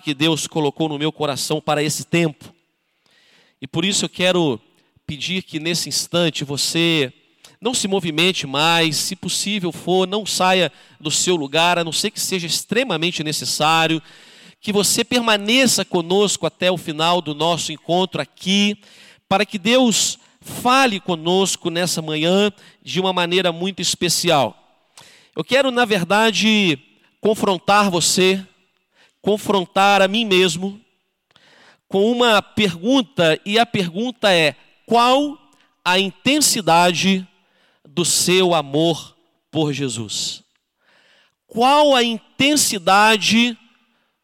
que Deus colocou no meu coração para esse tempo. E por isso eu quero pedir que nesse instante você não se movimente mais, se possível for, não saia do seu lugar, a não ser que seja extremamente necessário, que você permaneça conosco até o final do nosso encontro aqui, para que Deus fale conosco nessa manhã de uma maneira muito especial. Eu quero, na verdade, confrontar você, confrontar a mim mesmo, com uma pergunta, e a pergunta é: qual a intensidade do seu amor por Jesus? Qual a intensidade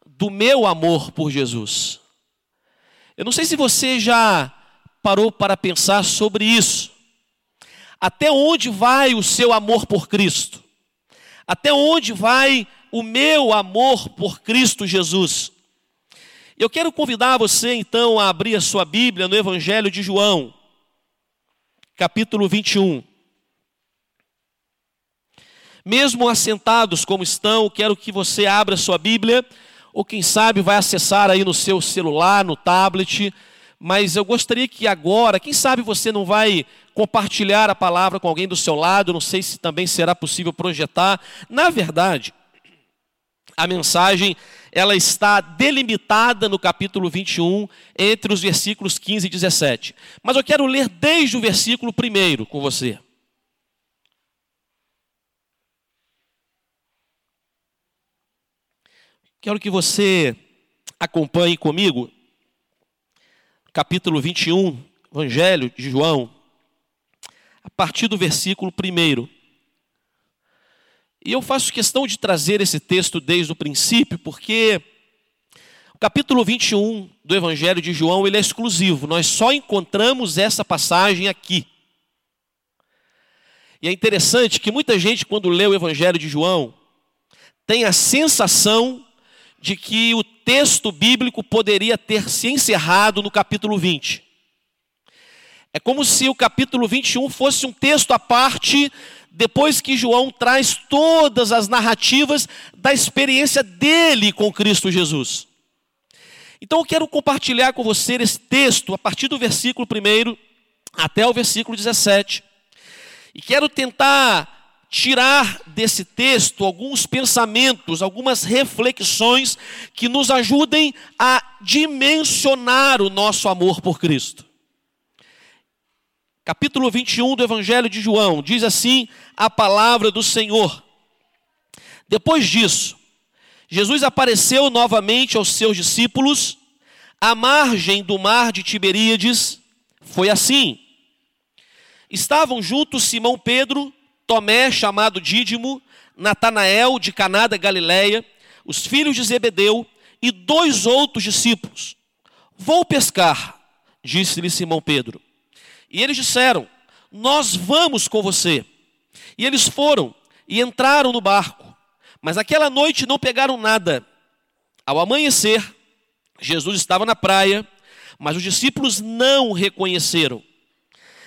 do meu amor por Jesus? Eu não sei se você já parou para pensar sobre isso. Até onde vai o seu amor por Cristo? Até onde vai o meu amor por Cristo Jesus? Eu quero convidar você então a abrir a sua Bíblia no Evangelho de João, capítulo 21. Mesmo assentados como estão, quero que você abra sua Bíblia, ou quem sabe vai acessar aí no seu celular, no tablet, mas eu gostaria que agora, quem sabe você não vai compartilhar a palavra com alguém do seu lado, não sei se também será possível projetar. Na verdade, a mensagem ela está delimitada no capítulo 21, entre os versículos 15 e 17. Mas eu quero ler desde o versículo 1 com você. Quero que você acompanhe comigo, capítulo 21, Evangelho de João, a partir do versículo 1. E eu faço questão de trazer esse texto desde o princípio, porque o capítulo 21 do Evangelho de João ele é exclusivo, nós só encontramos essa passagem aqui. E é interessante que muita gente, quando lê o Evangelho de João, tem a sensação de que o texto bíblico poderia ter se encerrado no capítulo 20. É como se o capítulo 21 fosse um texto à parte, depois que João traz todas as narrativas da experiência dele com Cristo Jesus. Então eu quero compartilhar com você esse texto a partir do versículo 1 até o versículo 17. E quero tentar tirar desse texto alguns pensamentos, algumas reflexões que nos ajudem a dimensionar o nosso amor por Cristo. Capítulo 21 do Evangelho de João diz assim a palavra do Senhor. Depois disso, Jesus apareceu novamente aos seus discípulos à margem do mar de Tiberíades. Foi assim. Estavam juntos Simão Pedro, Tomé, chamado Dídimo, Natanael de Caná da Galileia, os filhos de Zebedeu e dois outros discípulos. Vou pescar, disse-lhe Simão Pedro. E eles disseram: Nós vamos com você. E eles foram e entraram no barco. Mas aquela noite não pegaram nada. Ao amanhecer, Jesus estava na praia, mas os discípulos não o reconheceram.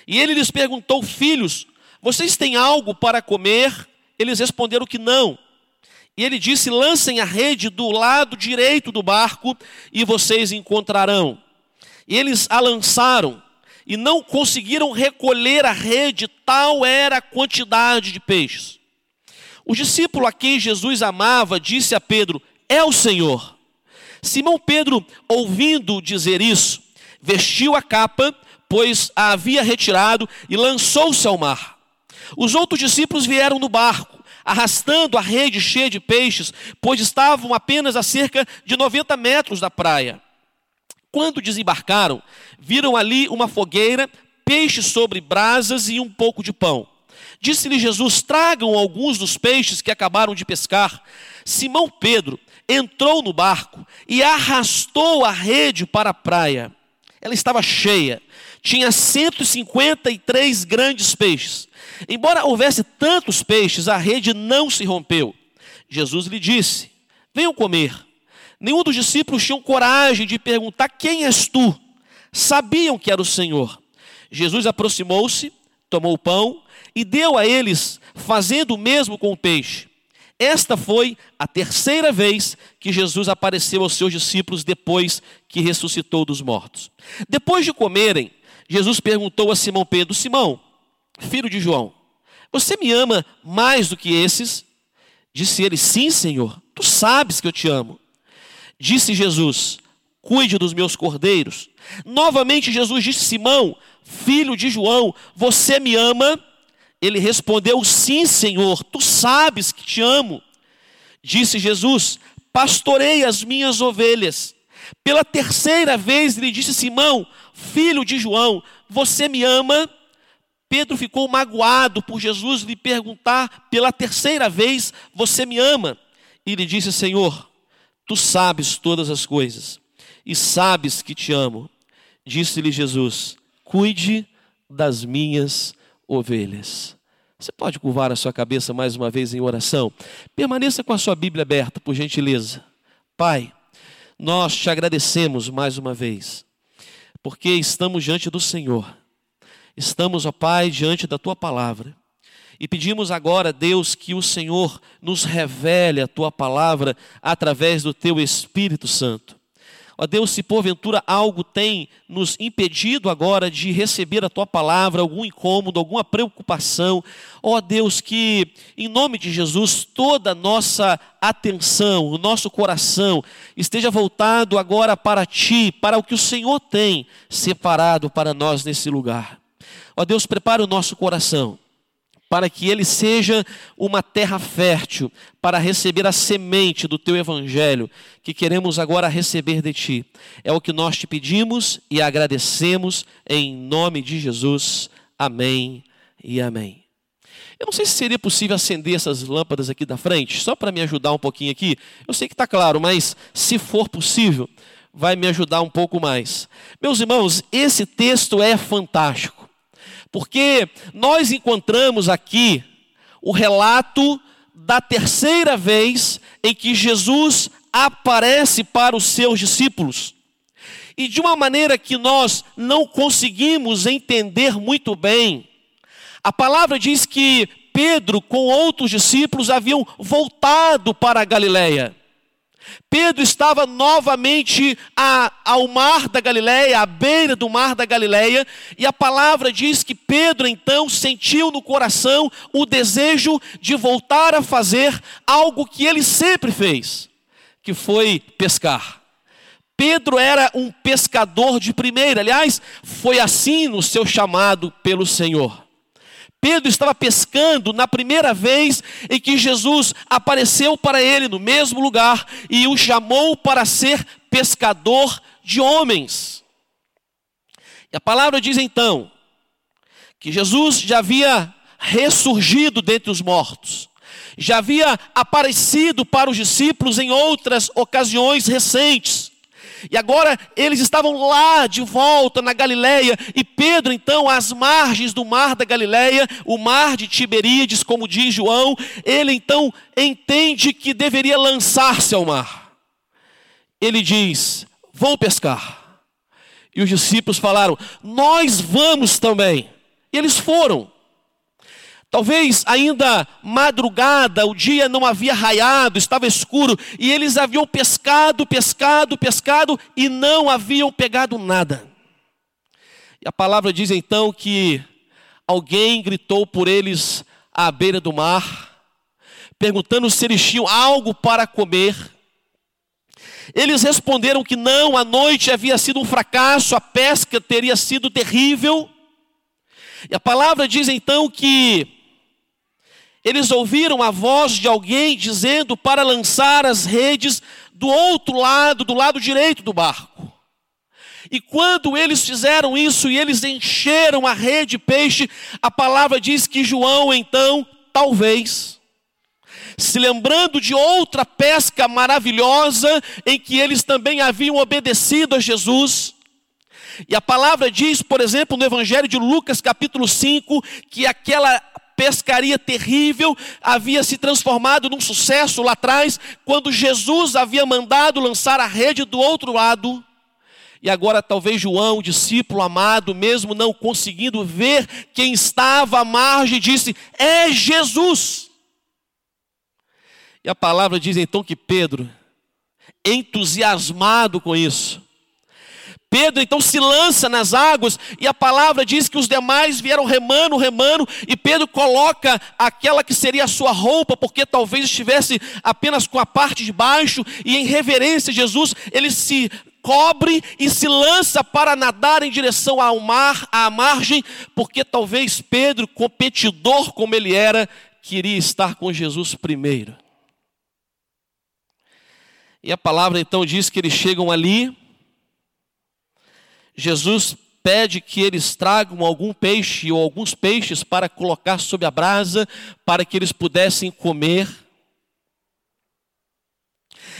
E ele lhes perguntou: Filhos, vocês têm algo para comer? Eles responderam que não. E ele disse: Lancem a rede do lado direito do barco e vocês encontrarão. E eles a lançaram e não conseguiram recolher a rede, tal era a quantidade de peixes. O discípulo a quem Jesus amava disse a Pedro: É o Senhor. Simão Pedro, ouvindo dizer isso, vestiu a capa, pois a havia retirado, e lançou-se ao mar. Os outros discípulos vieram no barco, arrastando a rede cheia de peixes, pois estavam apenas a cerca de 90 metros da praia. Quando desembarcaram, viram ali uma fogueira, peixes sobre brasas e um pouco de pão. Disse-lhe Jesus: Tragam alguns dos peixes que acabaram de pescar. Simão Pedro entrou no barco e arrastou a rede para a praia. Ela estava cheia, tinha 153 grandes peixes. Embora houvesse tantos peixes, a rede não se rompeu. Jesus lhe disse: Venham comer. Nenhum dos discípulos tinham coragem de perguntar: Quem és tu? Sabiam que era o Senhor. Jesus aproximou-se, tomou o pão e deu a eles, fazendo o mesmo com o peixe. Esta foi a terceira vez que Jesus apareceu aos seus discípulos depois que ressuscitou dos mortos. Depois de comerem, Jesus perguntou a Simão Pedro: Simão, filho de João, você me ama mais do que esses? Disse ele: Sim, Senhor, tu sabes que eu te amo. Disse Jesus: Cuide dos meus cordeiros. Novamente Jesus disse: Simão, filho de João, você me ama? Ele respondeu: Sim, Senhor, tu sabes que te amo. Disse Jesus: Pastorei as minhas ovelhas. Pela terceira vez ele disse: Simão, filho de João, você me ama? Pedro ficou magoado por Jesus lhe perguntar pela terceira vez: Você me ama? E ele disse: Senhor, tu sabes todas as coisas e sabes que te amo. Disse-lhe Jesus: Cuide das minhas ovelhas. Você pode curvar a sua cabeça mais uma vez em oração? Permaneça com a sua Bíblia aberta, por gentileza. Pai, nós te agradecemos mais uma vez, porque estamos diante do Senhor. Estamos, ó Pai, diante da tua palavra. E pedimos agora, Deus, que o Senhor nos revele a tua palavra através do teu Espírito Santo. Ó Deus, se porventura algo tem nos impedido agora de receber a tua palavra, algum incômodo, alguma preocupação, ó Deus, que em nome de Jesus toda a nossa atenção, o nosso coração esteja voltado agora para ti, para o que o Senhor tem separado para nós nesse lugar. Ó Deus, prepara o nosso coração para que ele seja uma terra fértil para receber a semente do teu evangelho que queremos agora receber de ti. É o que nós te pedimos e agradecemos em nome de Jesus. Amém e amém. Eu não sei se seria possível acender essas lâmpadas aqui da frente, só para me ajudar um pouquinho aqui. Eu sei que está claro, mas se for possível, vai me ajudar um pouco mais. Meus irmãos, esse texto é fantástico. Porque nós encontramos aqui o relato da terceira vez em que Jesus aparece para os seus discípulos. E de uma maneira que nós não conseguimos entender muito bem. A palavra diz que Pedro com outros discípulos haviam voltado para a Galileia. Pedro estava novamente a, ao mar da Galileia, à beira do mar da Galileia, e a palavra diz que Pedro então sentiu no coração o desejo de voltar a fazer algo que ele sempre fez, que foi pescar. Pedro era um pescador de primeira, aliás, foi assim no seu chamado pelo Senhor. Pedro estava pescando na primeira vez em que Jesus apareceu para ele no mesmo lugar e o chamou para ser pescador de homens. E a palavra diz então que Jesus já havia ressurgido dentre os mortos, já havia aparecido para os discípulos em outras ocasiões recentes. E agora eles estavam lá de volta na Galileia, e Pedro, então, às margens do mar da Galileia, o mar de Tiberíades, como diz João, ele então entende que deveria lançar-se ao mar. Ele diz: Vou pescar. E os discípulos falaram: Nós vamos também. E eles foram. Talvez ainda madrugada, o dia não havia raiado, estava escuro, e eles haviam pescado, pescado, pescado e não haviam pegado nada. E a palavra diz então que alguém gritou por eles à beira do mar, perguntando se eles tinham algo para comer. Eles responderam que não, a noite havia sido um fracasso, a pesca teria sido terrível. E a palavra diz então que eles ouviram a voz de alguém dizendo para lançar as redes do outro lado, do lado direito do barco. E quando eles fizeram isso e eles encheram a rede de peixe, a palavra diz que João então, talvez, se lembrando de outra pesca maravilhosa em que eles também haviam obedecido a Jesus, e a palavra diz, por exemplo, no Evangelho de Lucas, capítulo 5, que aquela pescaria terrível havia se transformado num sucesso lá atrás, quando Jesus havia mandado lançar a rede do outro lado. E agora, talvez João, discípulo amado, mesmo não conseguindo ver quem estava à margem, disse: É Jesus. E a palavra diz então que Pedro, entusiasmado com isso, Pedro então se lança nas águas e a palavra diz que os demais vieram remando, remando, e Pedro coloca aquela que seria a sua roupa, porque talvez estivesse apenas com a parte de baixo, e em reverência a Jesus, ele se cobre e se lança para nadar em direção ao mar, à margem, porque talvez Pedro, competidor como ele era, queria estar com Jesus primeiro. E a palavra então diz que eles chegam ali, Jesus pede que eles tragam algum peixe ou alguns peixes para colocar sobre a brasa, para que eles pudessem comer.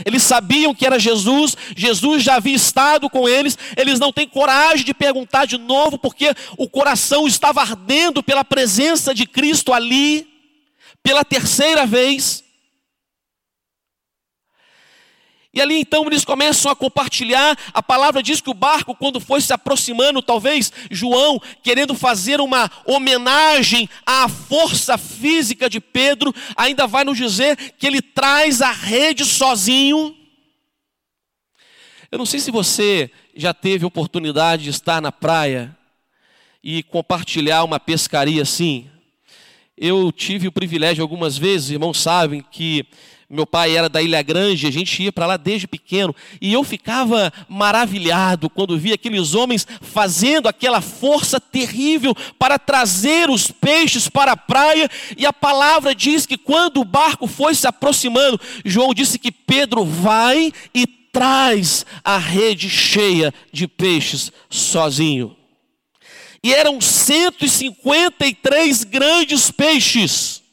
Eles sabiam que era Jesus, Jesus já havia estado com eles, eles não têm coragem de perguntar de novo, porque o coração estava ardendo pela presença de Cristo ali, pela terceira vez. E ali então eles começam a compartilhar. A palavra diz que o barco, quando foi se aproximando, talvez João, querendo fazer uma homenagem à força física de Pedro, ainda vai nos dizer que ele traz a rede sozinho. Eu não sei se você já teve oportunidade de estar na praia e compartilhar uma pescaria assim. Eu tive o privilégio algumas vezes, irmãos sabem, que meu pai era da Ilha Grande, a gente ia para lá desde pequeno, e eu ficava maravilhado quando via aqueles homens fazendo aquela força terrível para trazer os peixes para a praia, e a palavra diz que quando o barco foi se aproximando, João disse que Pedro vai e traz a rede cheia de peixes sozinho. E eram 153 grandes peixes.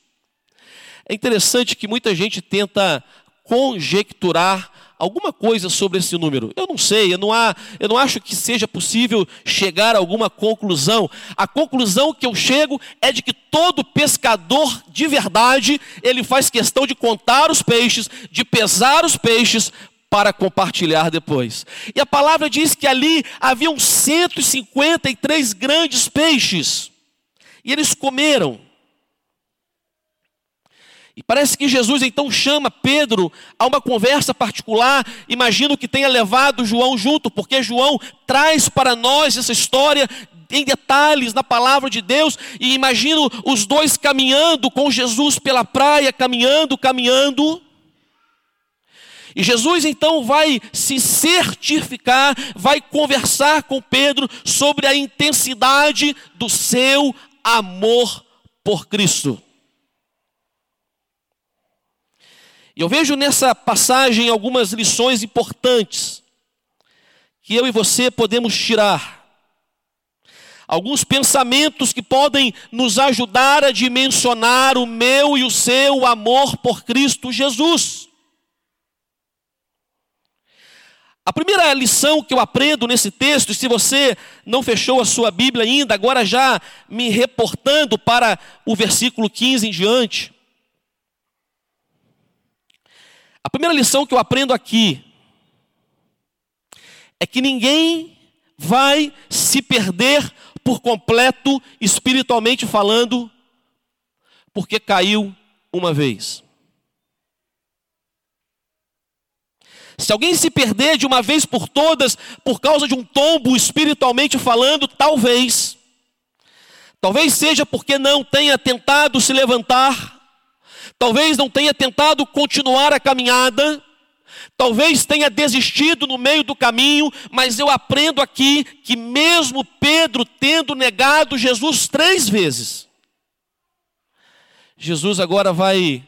É interessante que muita gente tenta conjecturar alguma coisa sobre esse número. Eu não sei, eu não, há, eu não acho que seja possível chegar a alguma conclusão. A conclusão que eu chego é de que todo pescador de verdade, ele faz questão de contar os peixes, de pesar os peixes para compartilhar depois. E a palavra diz que ali haviam 153 grandes peixes. E eles comeram. E parece que Jesus então chama Pedro a uma conversa particular. Imagino que tenha levado João junto, porque João traz para nós essa história em detalhes na palavra de Deus. E imagino os dois caminhando com Jesus pela praia, caminhando, caminhando. E Jesus então vai se certificar, vai conversar com Pedro sobre a intensidade do seu amor por Cristo. E eu vejo nessa passagem algumas lições importantes que eu e você podemos tirar. Alguns pensamentos que podem nos ajudar a dimensionar o meu e o seu amor por Cristo Jesus. A primeira lição que eu aprendo nesse texto, e se você não fechou a sua Bíblia ainda, agora já me reportando para o versículo 15 em diante, a primeira lição que eu aprendo aqui é que ninguém vai se perder por completo, espiritualmente falando, porque caiu uma vez. Se alguém se perder de uma vez por todas por causa de um tombo espiritualmente falando, talvez, talvez seja porque não tenha tentado se levantar, talvez não tenha tentado continuar a caminhada, talvez tenha desistido no meio do caminho, mas eu aprendo aqui que, mesmo Pedro tendo negado Jesus três vezes, Jesus agora vai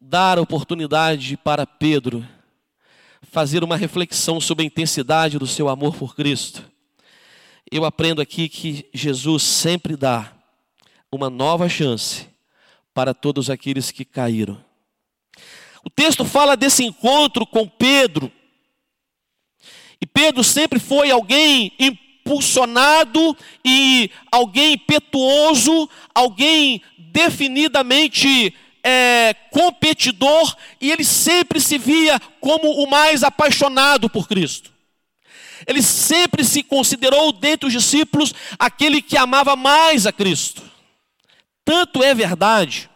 dar oportunidade para Pedro fazer uma reflexão sobre a intensidade do seu amor por Cristo. Eu aprendo aqui que Jesus sempre dá uma nova chance para todos aqueles que caíram. O texto fala desse encontro com Pedro. E Pedro sempre foi alguém impulsionado e alguém impetuoso, alguém definidamente é, competidor, e ele sempre se via como o mais apaixonado por Cristo. Ele sempre se considerou, dentre os discípulos, aquele que amava mais a Cristo. Tanto é verdade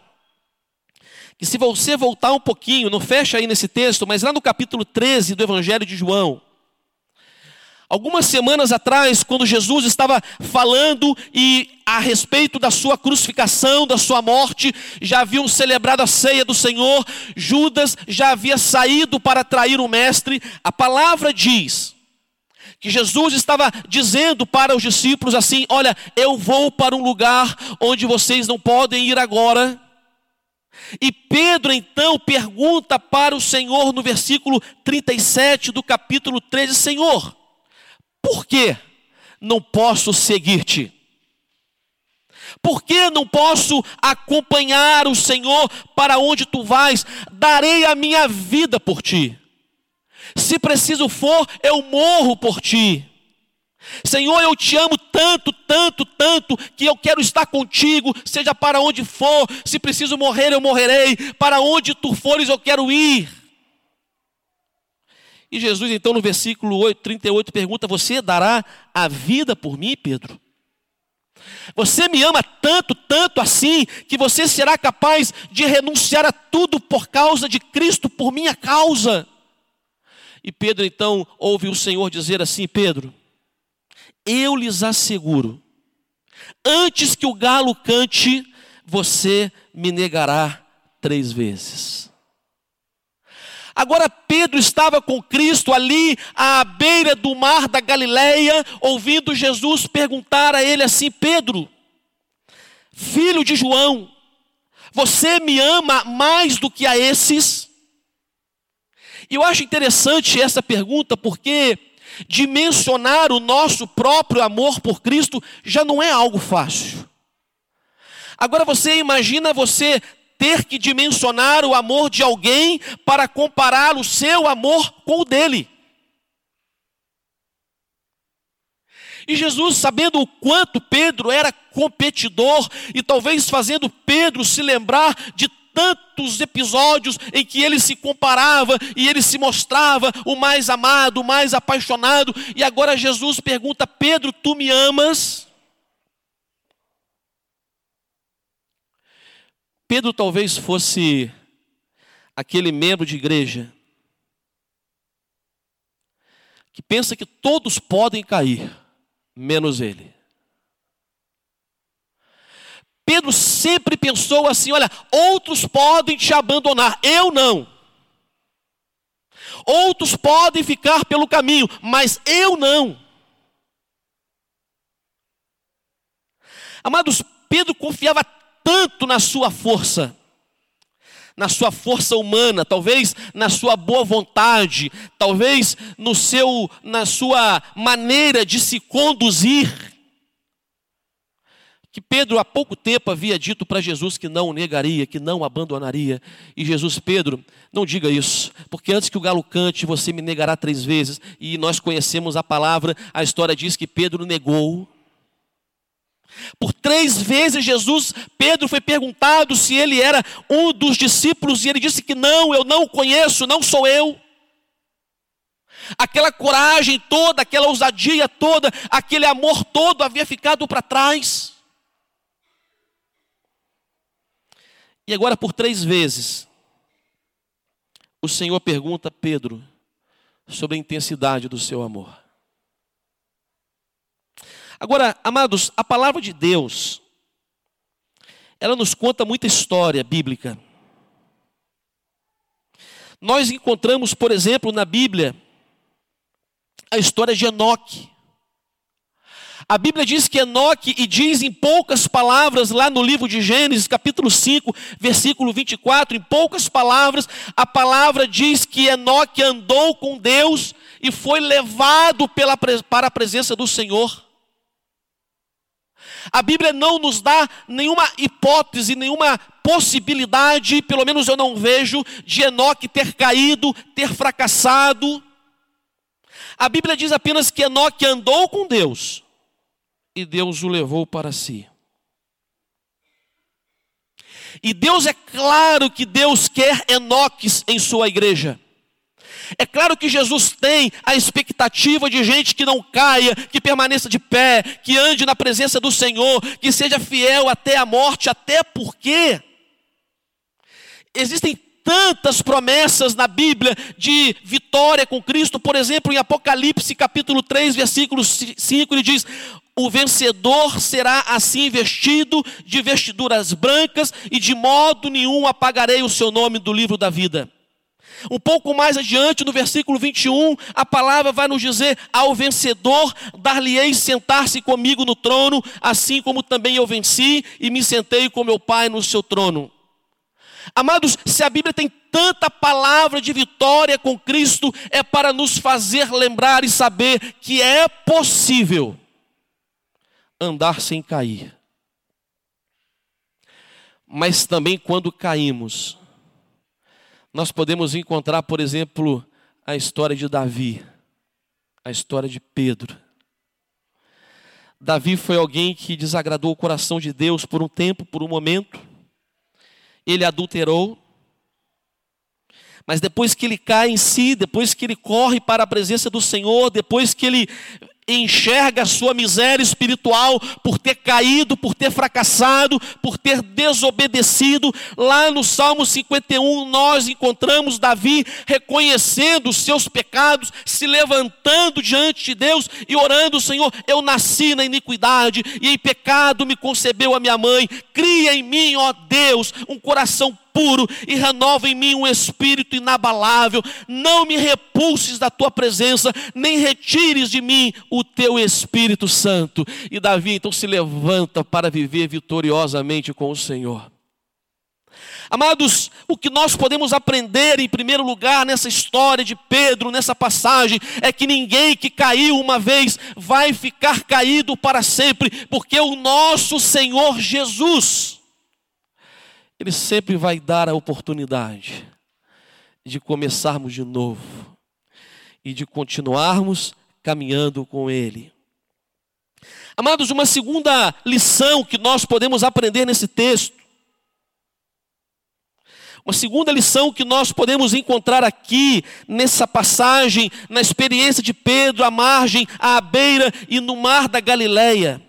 que se você voltar um pouquinho, não fecha aí nesse texto, mas lá no capítulo 13 do Evangelho de João, Algumas semanas atrás, quando Jesus estava falando e a respeito da sua crucificação, da sua morte, já haviam celebrado a ceia do Senhor, Judas já havia saído para trair o mestre. A palavra diz que Jesus estava dizendo para os discípulos assim: "Olha, eu vou para um lugar onde vocês não podem ir agora". E Pedro então pergunta para o Senhor no versículo 37 do capítulo 13: Senhor, por que não posso seguir-te? Por que não posso acompanhar o Senhor para onde tu vais? Darei a minha vida por ti. Se preciso for, eu morro por ti. Senhor, eu te amo tanto, tanto, tanto, que eu quero estar contigo, seja para onde for. Se preciso morrer, eu morrerei. Para onde tu fores, eu quero ir. E Jesus, então, no versículo 8, 38, pergunta: Você dará a vida por mim, Pedro? Você me ama tanto, tanto assim, que você será capaz de renunciar a tudo por causa de Cristo, por minha causa? E Pedro então ouve o Senhor dizer assim: Pedro, eu lhes asseguro, antes que o galo cante, você me negará três vezes. Agora Pedro estava com Cristo ali à beira do mar da Galileia, ouvindo Jesus perguntar a ele assim: Pedro, filho de João, você me ama mais do que a esses? E eu acho interessante essa pergunta porque dimensionar o nosso próprio amor por Cristo já não é algo fácil. Agora você imagina você ter que dimensionar o amor de alguém para comparar o seu amor com o dele. E Jesus, sabendo o quanto Pedro era competidor, e talvez fazendo Pedro se lembrar de tantos episódios em que ele se comparava e ele se mostrava o mais amado, o mais apaixonado, e agora Jesus pergunta: Pedro, tu me amas? Pedro talvez fosse aquele membro de igreja que pensa que todos podem cair, menos ele. Pedro sempre pensou assim: olha, outros podem te abandonar, eu não. Outros podem ficar pelo caminho, mas eu não. Amados, Pedro confiava tanto na sua força, na sua força humana, talvez na sua boa vontade, talvez no seu na sua maneira de se conduzir. Que Pedro há pouco tempo havia dito para Jesus que não o negaria, que não o abandonaria. E Jesus, Pedro, não diga isso, porque antes que o galo cante, você me negará três vezes. E nós conhecemos a palavra, a história diz que Pedro negou. Por três vezes Jesus, Pedro foi perguntado se ele era um dos discípulos e ele disse que não, eu não o conheço, não sou eu. Aquela coragem toda, aquela ousadia toda, aquele amor todo havia ficado para trás. E agora, por três vezes, o Senhor pergunta a Pedro sobre a intensidade do seu amor. Agora, amados, a palavra de Deus, ela nos conta muita história bíblica. Nós encontramos, por exemplo, na Bíblia, a história de Enoque. A Bíblia diz que Enoque, e diz em poucas palavras, lá no livro de Gênesis, capítulo 5, versículo 24, em poucas palavras, a palavra diz que Enoque andou com Deus e foi levado pela, para a presença do Senhor. A Bíblia não nos dá nenhuma hipótese, nenhuma possibilidade, pelo menos eu não vejo, de Enoque ter caído, ter fracassado. A Bíblia diz apenas que Enoque andou com Deus e Deus o levou para si. E Deus é claro que Deus quer Enoques em sua igreja. É claro que Jesus tem a expectativa de gente que não caia, que permaneça de pé, que ande na presença do Senhor, que seja fiel até a morte, até porque existem tantas promessas na Bíblia de vitória com Cristo. Por exemplo, em Apocalipse capítulo 3, versículo 5, ele diz: O vencedor será assim vestido de vestiduras brancas, e de modo nenhum apagarei o seu nome do livro da vida. Um pouco mais adiante, no versículo 21, a palavra vai nos dizer: Ao vencedor dar-lhe-ei sentar-se comigo no trono, assim como também eu venci e me sentei com meu Pai no seu trono. Amados, se a Bíblia tem tanta palavra de vitória com Cristo, é para nos fazer lembrar e saber que é possível andar sem cair. Mas também quando caímos, nós podemos encontrar, por exemplo, a história de Davi, a história de Pedro. Davi foi alguém que desagradou o coração de Deus por um tempo, por um momento ele adulterou, mas depois que ele cai em si, depois que ele corre para a presença do Senhor, depois que ele enxerga a sua miséria espiritual por ter caído, por ter fracassado, por ter desobedecido. Lá no Salmo 51, nós encontramos Davi reconhecendo os seus pecados, se levantando diante de Deus e orando: Senhor, eu nasci na iniquidade e em pecado me concebeu a minha mãe. Cria em mim, ó Deus, um coração puro e renova em mim um espírito inabalável. Não me repulses da tua presença, nem retires de mim o teu Espírito Santo. E Davi então se levanta para viver vitoriosamente com o Senhor. Amados, o que nós podemos aprender em primeiro lugar nessa história de Pedro, nessa passagem, é que ninguém que caiu uma vez vai ficar caído para sempre, porque o nosso Senhor Jesus ele sempre vai dar a oportunidade de começarmos de novo e de continuarmos caminhando com Ele. Amados, uma segunda lição que nós podemos aprender nesse texto, uma segunda lição que nós podemos encontrar aqui nessa passagem, na experiência de Pedro à margem, à beira e no mar da Galileia,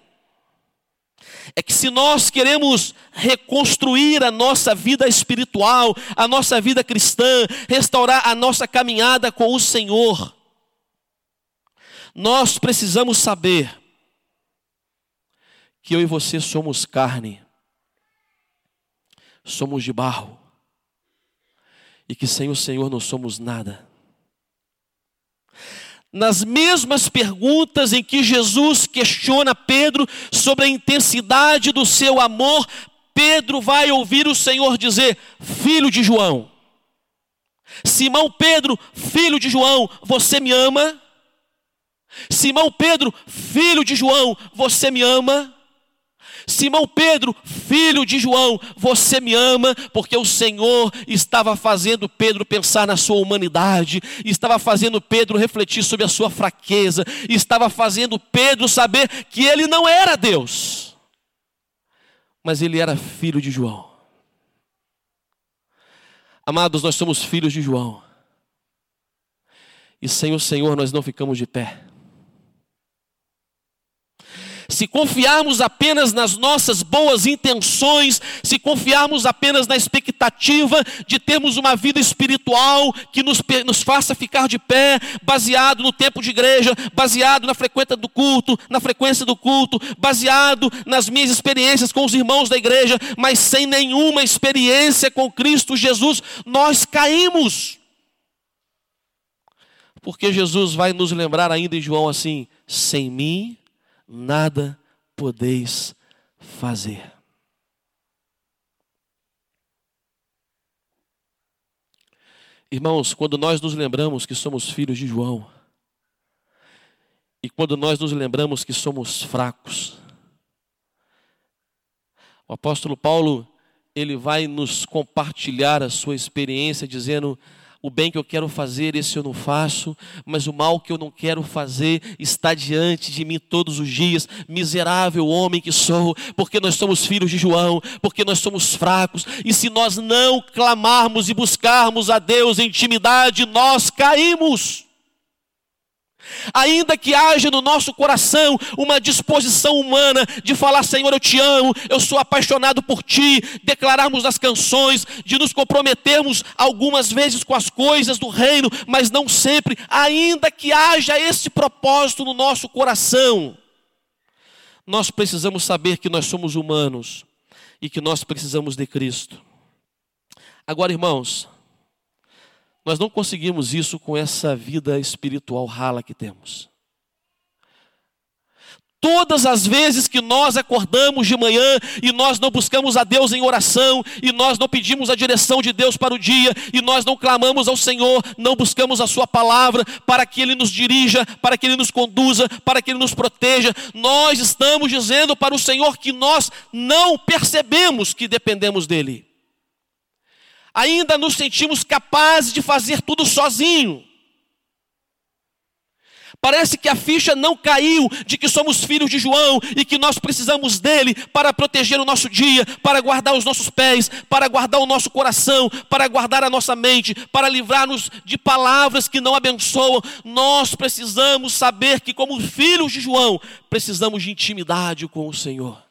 é que se nós queremos reconstruir a nossa vida espiritual, a nossa vida cristã, restaurar a nossa caminhada com o Senhor, nós precisamos saber que eu e você somos carne, somos de barro, e que sem o Senhor não somos nada nas mesmas perguntas em que Jesus questiona Pedro sobre a intensidade do seu amor, Pedro vai ouvir o Senhor dizer: Filho de João, Simão Pedro, filho de João, você me ama? Simão Pedro, filho de João, você me ama? Simão Pedro, filho de João, você me ama, porque o Senhor estava fazendo Pedro pensar na sua humanidade, estava fazendo Pedro refletir sobre a sua fraqueza, estava fazendo Pedro saber que ele não era Deus, mas ele era filho de João. Amados, nós somos filhos de João, e sem o Senhor nós não ficamos de pé. Se confiarmos apenas nas nossas boas intenções, se confiarmos apenas na expectativa de termos uma vida espiritual que nos, nos faça ficar de pé, baseado no tempo de igreja, baseado na frequência do culto, na frequência do culto, baseado nas minhas experiências com os irmãos da igreja, mas sem nenhuma experiência com Cristo Jesus, nós caímos. Porque Jesus vai nos lembrar ainda em João assim: sem mim nada podeis fazer. Irmãos, quando nós nos lembramos que somos filhos de João, e quando nós nos lembramos que somos fracos, o apóstolo Paulo, ele vai nos compartilhar a sua experiência, dizendo: o bem que eu quero fazer, esse eu não faço, mas o mal que eu não quero fazer está diante de mim todos os dias. Miserável homem que sou, porque nós somos filhos de João, porque nós somos fracos, e se nós não clamarmos e buscarmos a Deus em intimidade, nós caímos. Ainda que haja no nosso coração uma disposição humana de falar, Senhor, eu te amo, eu sou apaixonado por ti, declararmos as canções, de nos comprometermos algumas vezes com as coisas do reino, mas não sempre, ainda que haja esse propósito no nosso coração, nós precisamos saber que nós somos humanos e que nós precisamos de Cristo. Agora, irmãos, nós não conseguimos isso com essa vida espiritual rala que temos. Todas as vezes que nós acordamos de manhã e nós não buscamos a Deus em oração, e nós não pedimos a direção de Deus para o dia, e nós não clamamos ao Senhor, não buscamos a Sua palavra para que Ele nos dirija, para que Ele nos conduza, para que Ele nos proteja, nós estamos dizendo para o Senhor que nós não percebemos que dependemos dEle ainda nos sentimos capazes de fazer tudo sozinho. Parece que a ficha não caiu de que somos filhos de João e que nós precisamos dele para proteger o nosso dia, para guardar os nossos pés, para guardar o nosso coração, para guardar a nossa mente, para livrar-nos de palavras que não abençoam. Nós precisamos saber que, como filhos de João, precisamos de intimidade com o Senhor.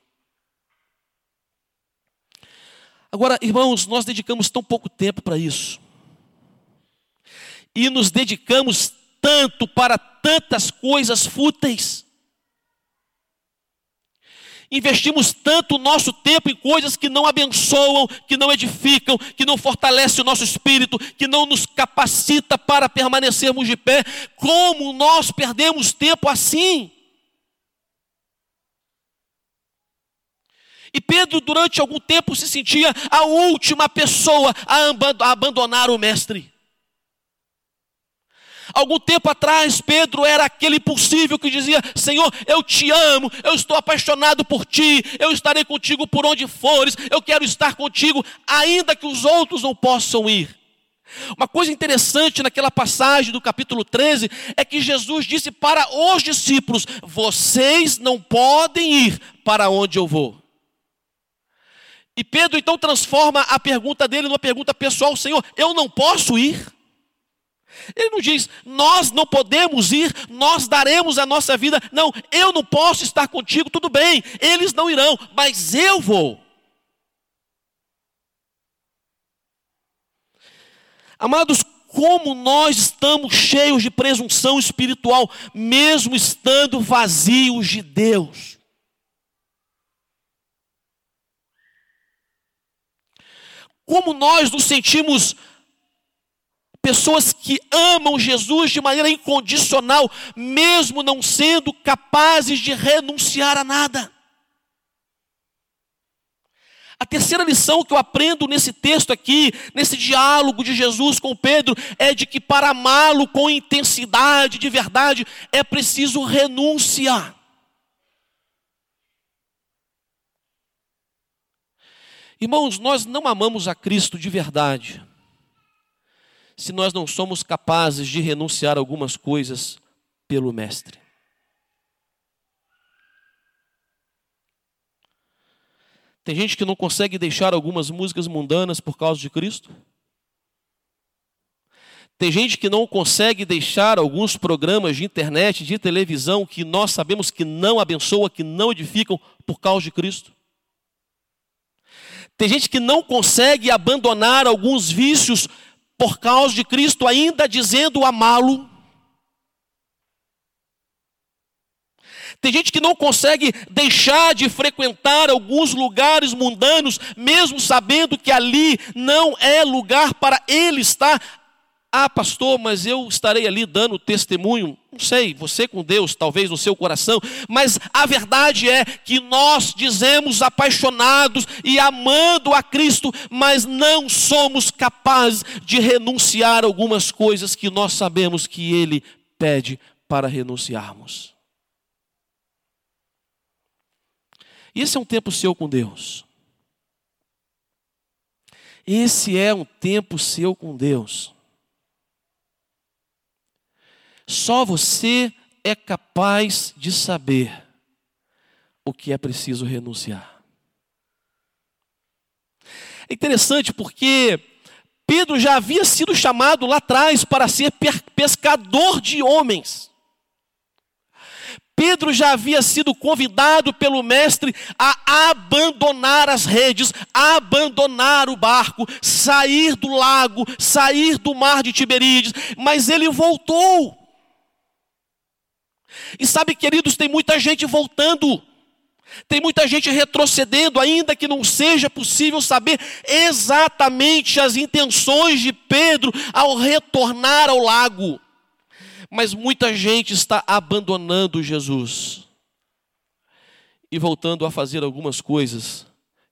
Agora, irmãos, nós dedicamos tão pouco tempo para isso. E nos dedicamos tanto para tantas coisas fúteis. Investimos tanto o nosso tempo em coisas que não abençoam, que não edificam, que não fortalecem o nosso espírito, que não nos capacita para permanecermos de pé. Como nós perdemos tempo assim? E Pedro, durante algum tempo, se sentia a última pessoa a abandonar o Mestre. Algum tempo atrás, Pedro era aquele impossível que dizia: Senhor, eu te amo, eu estou apaixonado por ti, eu estarei contigo por onde fores, eu quero estar contigo, ainda que os outros não possam ir. Uma coisa interessante naquela passagem do capítulo 13 é que Jesus disse para os discípulos: Vocês não podem ir para onde eu vou. E Pedro então transforma a pergunta dele numa pergunta pessoal: Senhor, eu não posso ir? Ele não diz, nós não podemos ir, nós daremos a nossa vida. Não, eu não posso estar contigo, tudo bem, eles não irão, mas eu vou. Amados, como nós estamos cheios de presunção espiritual, mesmo estando vazios de Deus. Como nós nos sentimos pessoas que amam Jesus de maneira incondicional, mesmo não sendo capazes de renunciar a nada. A terceira lição que eu aprendo nesse texto aqui, nesse diálogo de Jesus com Pedro, é de que para amá-lo com intensidade, de verdade, é preciso renunciar. Irmãos, nós não amamos a Cristo de verdade se nós não somos capazes de renunciar algumas coisas pelo Mestre. Tem gente que não consegue deixar algumas músicas mundanas por causa de Cristo. Tem gente que não consegue deixar alguns programas de internet, de televisão, que nós sabemos que não abençoam, que não edificam por causa de Cristo. Tem gente que não consegue abandonar alguns vícios por causa de Cristo, ainda dizendo amá-lo. Tem gente que não consegue deixar de frequentar alguns lugares mundanos, mesmo sabendo que ali não é lugar para ele estar ah, pastor, mas eu estarei ali dando testemunho. Não sei, você com Deus, talvez no seu coração, mas a verdade é que nós dizemos apaixonados e amando a Cristo, mas não somos capazes de renunciar algumas coisas que nós sabemos que Ele pede para renunciarmos. Esse é um tempo seu com Deus. Esse é um tempo seu com Deus. Só você é capaz de saber o que é preciso renunciar. É interessante porque Pedro já havia sido chamado lá atrás para ser pescador de homens. Pedro já havia sido convidado pelo Mestre a abandonar as redes, a abandonar o barco, sair do lago, sair do mar de Tiberíades, mas ele voltou. E sabe, queridos, tem muita gente voltando. Tem muita gente retrocedendo, ainda que não seja possível saber exatamente as intenções de Pedro ao retornar ao lago. Mas muita gente está abandonando Jesus e voltando a fazer algumas coisas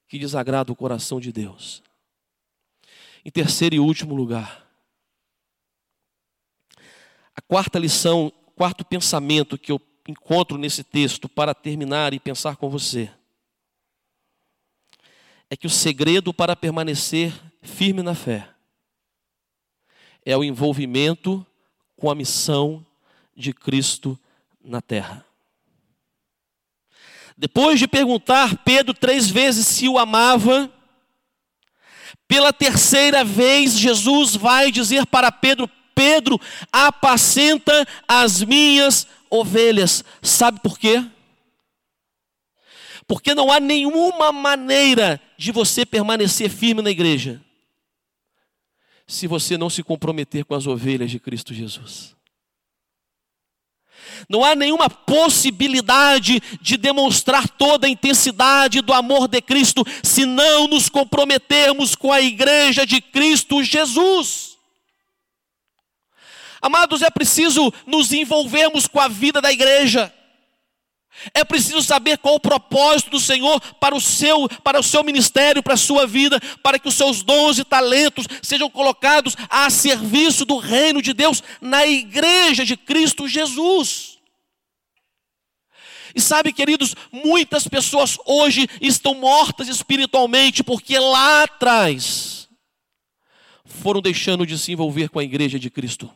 que desagradam o coração de Deus. Em terceiro e último lugar, a quarta lição, quarto pensamento que eu encontro nesse texto para terminar e pensar com você é que o segredo para permanecer firme na fé é o envolvimento com a missão de Cristo na terra. Depois de perguntar Pedro três vezes se o amava, pela terceira vez Jesus vai dizer para Pedro: Pedro, apacenta as minhas ovelhas. Sabe por quê? Porque não há nenhuma maneira de você permanecer firme na igreja se você não se comprometer com as ovelhas de Cristo Jesus. Não há nenhuma possibilidade de demonstrar toda a intensidade do amor de Cristo se não nos comprometermos com a igreja de Cristo Jesus. Amados, é preciso nos envolvermos com a vida da igreja. É preciso saber qual o propósito do Senhor para o seu, para o seu ministério, para a sua vida, para que os seus dons e talentos sejam colocados a serviço do reino de Deus na igreja de Cristo Jesus. E sabe, queridos, muitas pessoas hoje estão mortas espiritualmente porque lá atrás foram deixando de se envolver com a igreja de Cristo.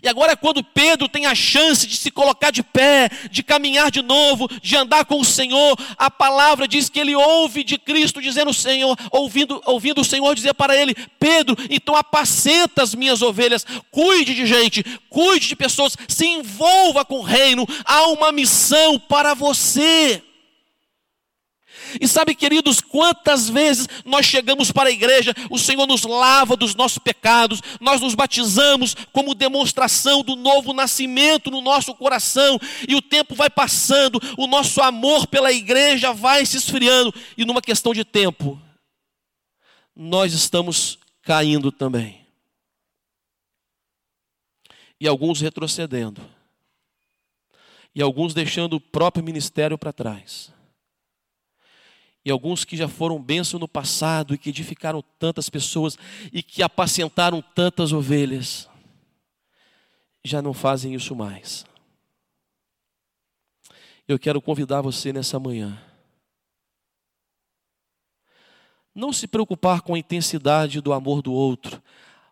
E agora, quando Pedro tem a chance de se colocar de pé, de caminhar de novo, de andar com o Senhor, a palavra diz que ele ouve de Cristo dizendo o Senhor, ouvindo, ouvindo o Senhor dizer para ele: Pedro, então apacenta as minhas ovelhas, cuide de gente, cuide de pessoas, se envolva com o reino, há uma missão para você. E sabe, queridos, quantas vezes nós chegamos para a igreja, o Senhor nos lava dos nossos pecados, nós nos batizamos como demonstração do novo nascimento no nosso coração, e o tempo vai passando, o nosso amor pela igreja vai se esfriando, e numa questão de tempo, nós estamos caindo também. E alguns retrocedendo, e alguns deixando o próprio ministério para trás e alguns que já foram bênção no passado e que edificaram tantas pessoas e que apacentaram tantas ovelhas, já não fazem isso mais. Eu quero convidar você nessa manhã. Não se preocupar com a intensidade do amor do outro,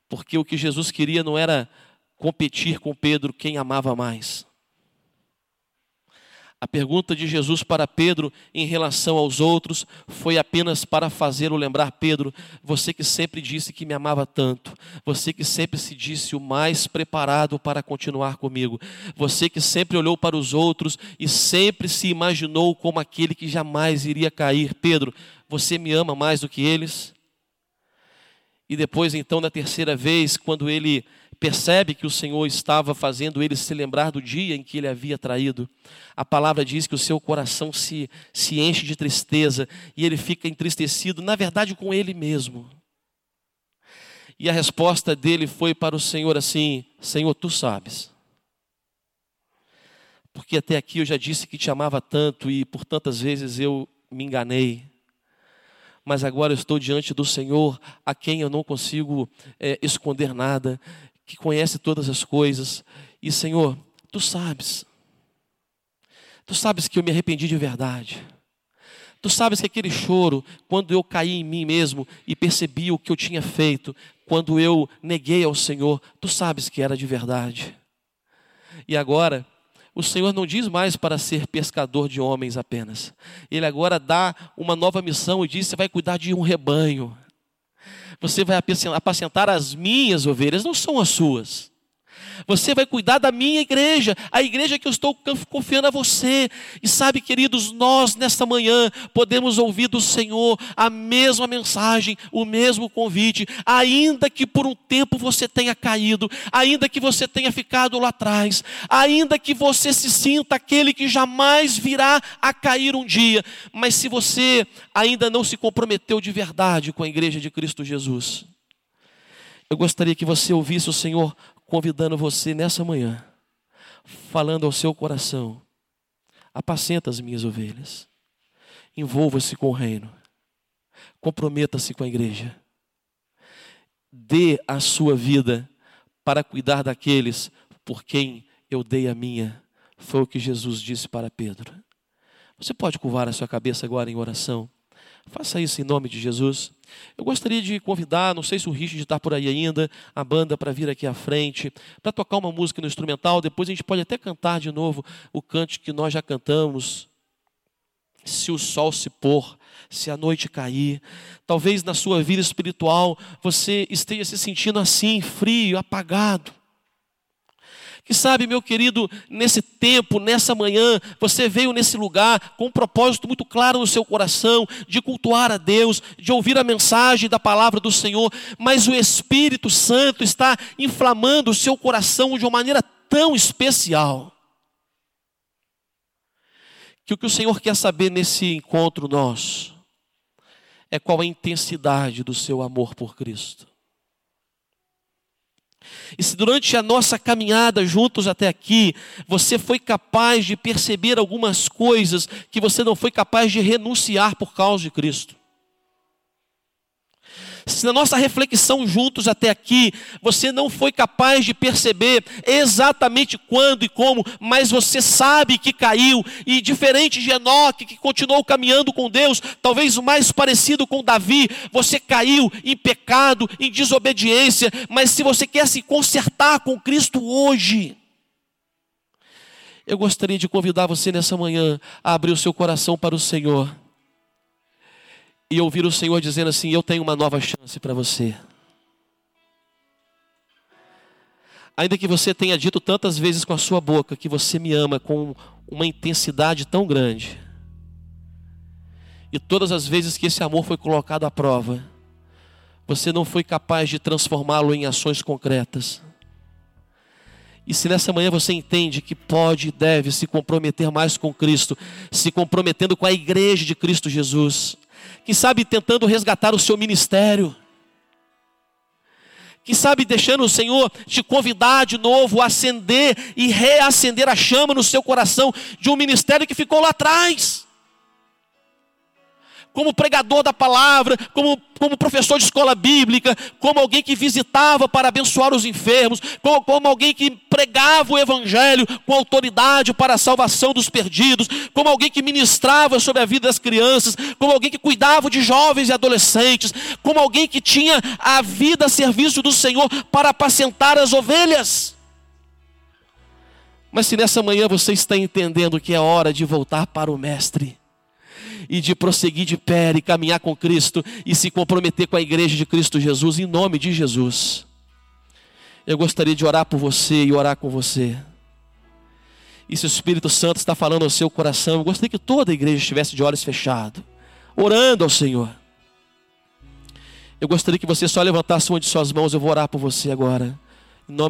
porque o que Jesus queria não era competir com Pedro quem amava mais. A pergunta de Jesus para Pedro em relação aos outros foi apenas para fazê-lo lembrar: Pedro, você que sempre disse que me amava tanto, você que sempre se disse o mais preparado para continuar comigo, você que sempre olhou para os outros e sempre se imaginou como aquele que jamais iria cair. Pedro, você me ama mais do que eles? E depois, então, na terceira vez, quando ele percebe que o Senhor estava fazendo ele se lembrar do dia em que ele havia traído. A palavra diz que o seu coração se, se enche de tristeza e ele fica entristecido, na verdade, com ele mesmo. E a resposta dele foi para o Senhor assim: Senhor, tu sabes. Porque até aqui eu já disse que te amava tanto e por tantas vezes eu me enganei mas agora eu estou diante do Senhor, a quem eu não consigo é, esconder nada que conhece todas as coisas. E Senhor, tu sabes. Tu sabes que eu me arrependi de verdade. Tu sabes que aquele choro, quando eu caí em mim mesmo e percebi o que eu tinha feito, quando eu neguei ao Senhor, tu sabes que era de verdade. E agora, o Senhor não diz mais para ser pescador de homens apenas. Ele agora dá uma nova missão e diz: você vai cuidar de um rebanho. Você vai apacentar as minhas ovelhas, não são as suas. Você vai cuidar da minha igreja, a igreja que eu estou confiando a você. E sabe, queridos, nós nesta manhã podemos ouvir do Senhor a mesma mensagem, o mesmo convite, ainda que por um tempo você tenha caído, ainda que você tenha ficado lá atrás, ainda que você se sinta aquele que jamais virá a cair um dia, mas se você ainda não se comprometeu de verdade com a igreja de Cristo Jesus, eu gostaria que você ouvisse o Senhor convidando você nessa manhã, falando ao seu coração: apacenta as minhas ovelhas, envolva-se com o reino, comprometa-se com a igreja, dê a sua vida para cuidar daqueles por quem eu dei a minha. Foi o que Jesus disse para Pedro. Você pode curvar a sua cabeça agora em oração. Faça isso em nome de Jesus. Eu gostaria de convidar, não sei se o Richard está por aí ainda, a banda para vir aqui à frente, para tocar uma música no instrumental. Depois a gente pode até cantar de novo o cante que nós já cantamos. Se o sol se pôr, se a noite cair, talvez na sua vida espiritual você esteja se sentindo assim, frio, apagado. Que sabe, meu querido, nesse tempo, nessa manhã, você veio nesse lugar com um propósito muito claro no seu coração de cultuar a Deus, de ouvir a mensagem da palavra do Senhor, mas o Espírito Santo está inflamando o seu coração de uma maneira tão especial. Que o que o Senhor quer saber nesse encontro nosso é qual a intensidade do seu amor por Cristo. E se durante a nossa caminhada juntos até aqui, você foi capaz de perceber algumas coisas que você não foi capaz de renunciar por causa de Cristo se na nossa reflexão juntos até aqui, você não foi capaz de perceber exatamente quando e como, mas você sabe que caiu, e diferente de Enoque, que continuou caminhando com Deus, talvez mais parecido com Davi, você caiu em pecado, em desobediência, mas se você quer se consertar com Cristo hoje, eu gostaria de convidar você nessa manhã a abrir o seu coração para o Senhor e ouvir o Senhor dizendo assim: Eu tenho uma nova chance para você. Ainda que você tenha dito tantas vezes com a sua boca que você me ama com uma intensidade tão grande, e todas as vezes que esse amor foi colocado à prova, você não foi capaz de transformá-lo em ações concretas. E se nessa manhã você entende que pode e deve se comprometer mais com Cristo, se comprometendo com a igreja de Cristo Jesus, quem sabe tentando resgatar o seu ministério, quem sabe deixando o Senhor te convidar de novo a acender e reacender a chama no seu coração de um ministério que ficou lá atrás como pregador da palavra, como, como professor de escola bíblica, como alguém que visitava para abençoar os enfermos, como, como alguém que pregava o evangelho com autoridade para a salvação dos perdidos, como alguém que ministrava sobre a vida das crianças, como alguém que cuidava de jovens e adolescentes, como alguém que tinha a vida a serviço do Senhor para apacentar as ovelhas. Mas se nessa manhã você está entendendo que é hora de voltar para o Mestre, e de prosseguir de pé e caminhar com Cristo e se comprometer com a igreja de Cristo Jesus, em nome de Jesus. Eu gostaria de orar por você e orar com você. E se o Espírito Santo está falando ao seu coração, eu gostaria que toda a igreja estivesse de olhos fechados, orando ao Senhor. Eu gostaria que você só levantasse uma de suas mãos, eu vou orar por você agora. Em nome